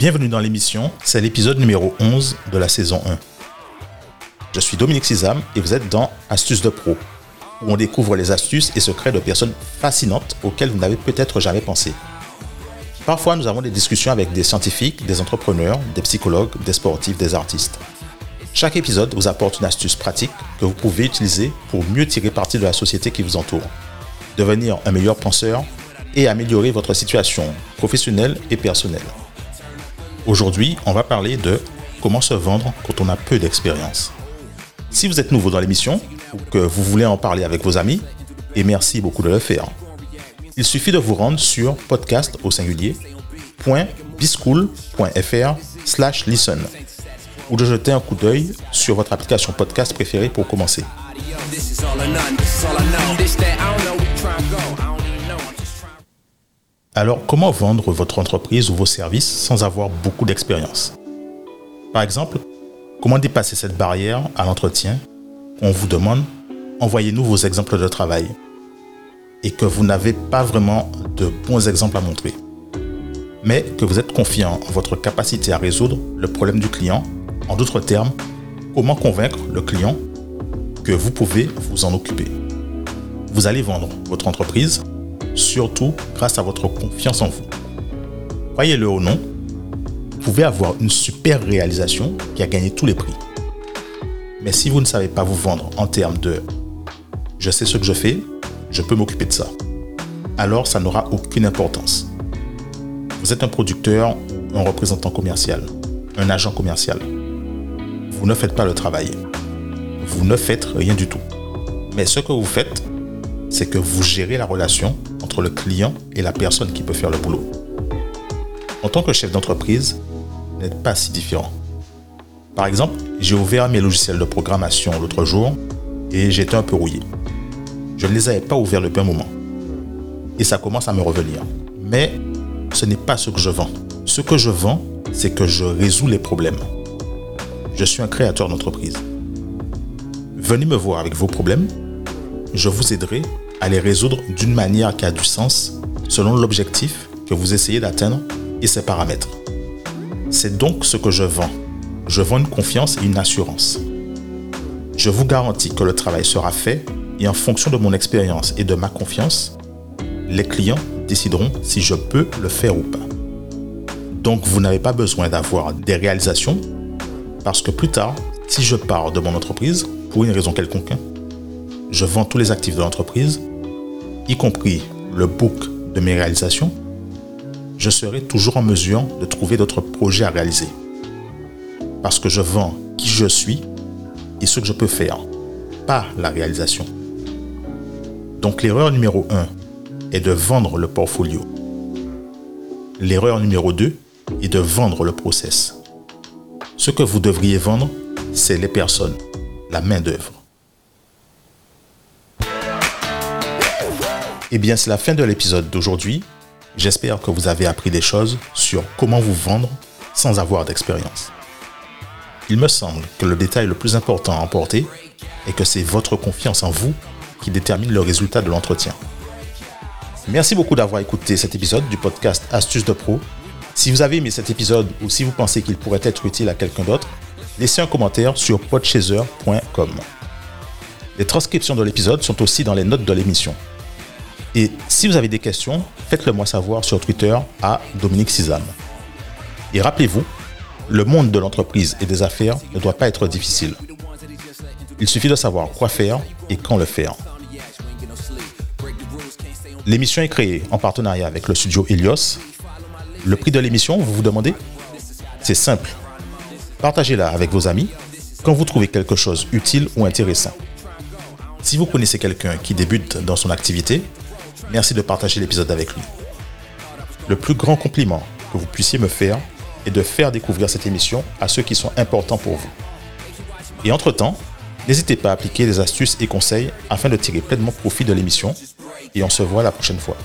Bienvenue dans l'émission, c'est l'épisode numéro 11 de la saison 1. Je suis Dominique Sizam et vous êtes dans Astuces de Pro, où on découvre les astuces et secrets de personnes fascinantes auxquelles vous n'avez peut-être jamais pensé. Parfois, nous avons des discussions avec des scientifiques, des entrepreneurs, des psychologues, des sportifs, des artistes. Chaque épisode vous apporte une astuce pratique que vous pouvez utiliser pour mieux tirer parti de la société qui vous entoure, devenir un meilleur penseur et améliorer votre situation professionnelle et personnelle. Aujourd'hui, on va parler de comment se vendre quand on a peu d'expérience. Si vous êtes nouveau dans l'émission ou que vous voulez en parler avec vos amis, et merci beaucoup de le faire, il suffit de vous rendre sur podcast au singulier .bischool.fr slash listen ou de jeter un coup d'œil sur votre application podcast préférée pour commencer. Alors, comment vendre votre entreprise ou vos services sans avoir beaucoup d'expérience? Par exemple, comment dépasser cette barrière à l'entretien? On vous demande, envoyez-nous vos exemples de travail et que vous n'avez pas vraiment de bons exemples à montrer, mais que vous êtes confiant en votre capacité à résoudre le problème du client. En d'autres termes, comment convaincre le client que vous pouvez vous en occuper? Vous allez vendre votre entreprise surtout grâce à votre confiance en vous. Croyez-le ou non, vous pouvez avoir une super réalisation qui a gagné tous les prix. Mais si vous ne savez pas vous vendre en termes de je sais ce que je fais, je peux m'occuper de ça, alors ça n'aura aucune importance. Vous êtes un producteur un représentant commercial, un agent commercial. Vous ne faites pas le travail. Vous ne faites rien du tout. Mais ce que vous faites, c'est que vous gérez la relation entre le client et la personne qui peut faire le boulot. En tant que chef d'entreprise, vous n'êtes pas si différent. Par exemple, j'ai ouvert mes logiciels de programmation l'autre jour et j'étais un peu rouillé. Je ne les avais pas ouverts depuis un moment. Et ça commence à me revenir. Mais ce n'est pas ce que je vends. Ce que je vends, c'est que je résous les problèmes. Je suis un créateur d'entreprise. Venez me voir avec vos problèmes. Je vous aiderai à les résoudre d'une manière qui a du sens selon l'objectif que vous essayez d'atteindre et ses paramètres. C'est donc ce que je vends. Je vends une confiance et une assurance. Je vous garantis que le travail sera fait et en fonction de mon expérience et de ma confiance, les clients décideront si je peux le faire ou pas. Donc vous n'avez pas besoin d'avoir des réalisations parce que plus tard, si je pars de mon entreprise pour une raison quelconque, je vends tous les actifs de l'entreprise y compris le book de mes réalisations, je serai toujours en mesure de trouver d'autres projets à réaliser. Parce que je vends qui je suis et ce que je peux faire, pas la réalisation. Donc l'erreur numéro 1 est de vendre le portfolio. L'erreur numéro 2 est de vendre le process. Ce que vous devriez vendre, c'est les personnes, la main-d'œuvre. Eh bien, c'est la fin de l'épisode d'aujourd'hui. J'espère que vous avez appris des choses sur comment vous vendre sans avoir d'expérience. Il me semble que le détail le plus important à emporter est que c'est votre confiance en vous qui détermine le résultat de l'entretien. Merci beaucoup d'avoir écouté cet épisode du podcast Astuces de Pro. Si vous avez aimé cet épisode ou si vous pensez qu'il pourrait être utile à quelqu'un d'autre, laissez un commentaire sur podchaser.com. Les transcriptions de l'épisode sont aussi dans les notes de l'émission. Et si vous avez des questions, faites-le moi savoir sur Twitter à Dominique Sizam. Et rappelez-vous, le monde de l'entreprise et des affaires ne doit pas être difficile. Il suffit de savoir quoi faire et quand le faire. L'émission est créée en partenariat avec le studio Helios. Le prix de l'émission, vous vous demandez? C'est simple. Partagez-la avec vos amis quand vous trouvez quelque chose utile ou intéressant. Si vous connaissez quelqu'un qui débute dans son activité, Merci de partager l'épisode avec lui. Le plus grand compliment que vous puissiez me faire est de faire découvrir cette émission à ceux qui sont importants pour vous. Et entre-temps, n'hésitez pas à appliquer des astuces et conseils afin de tirer pleinement profit de l'émission. Et on se voit la prochaine fois.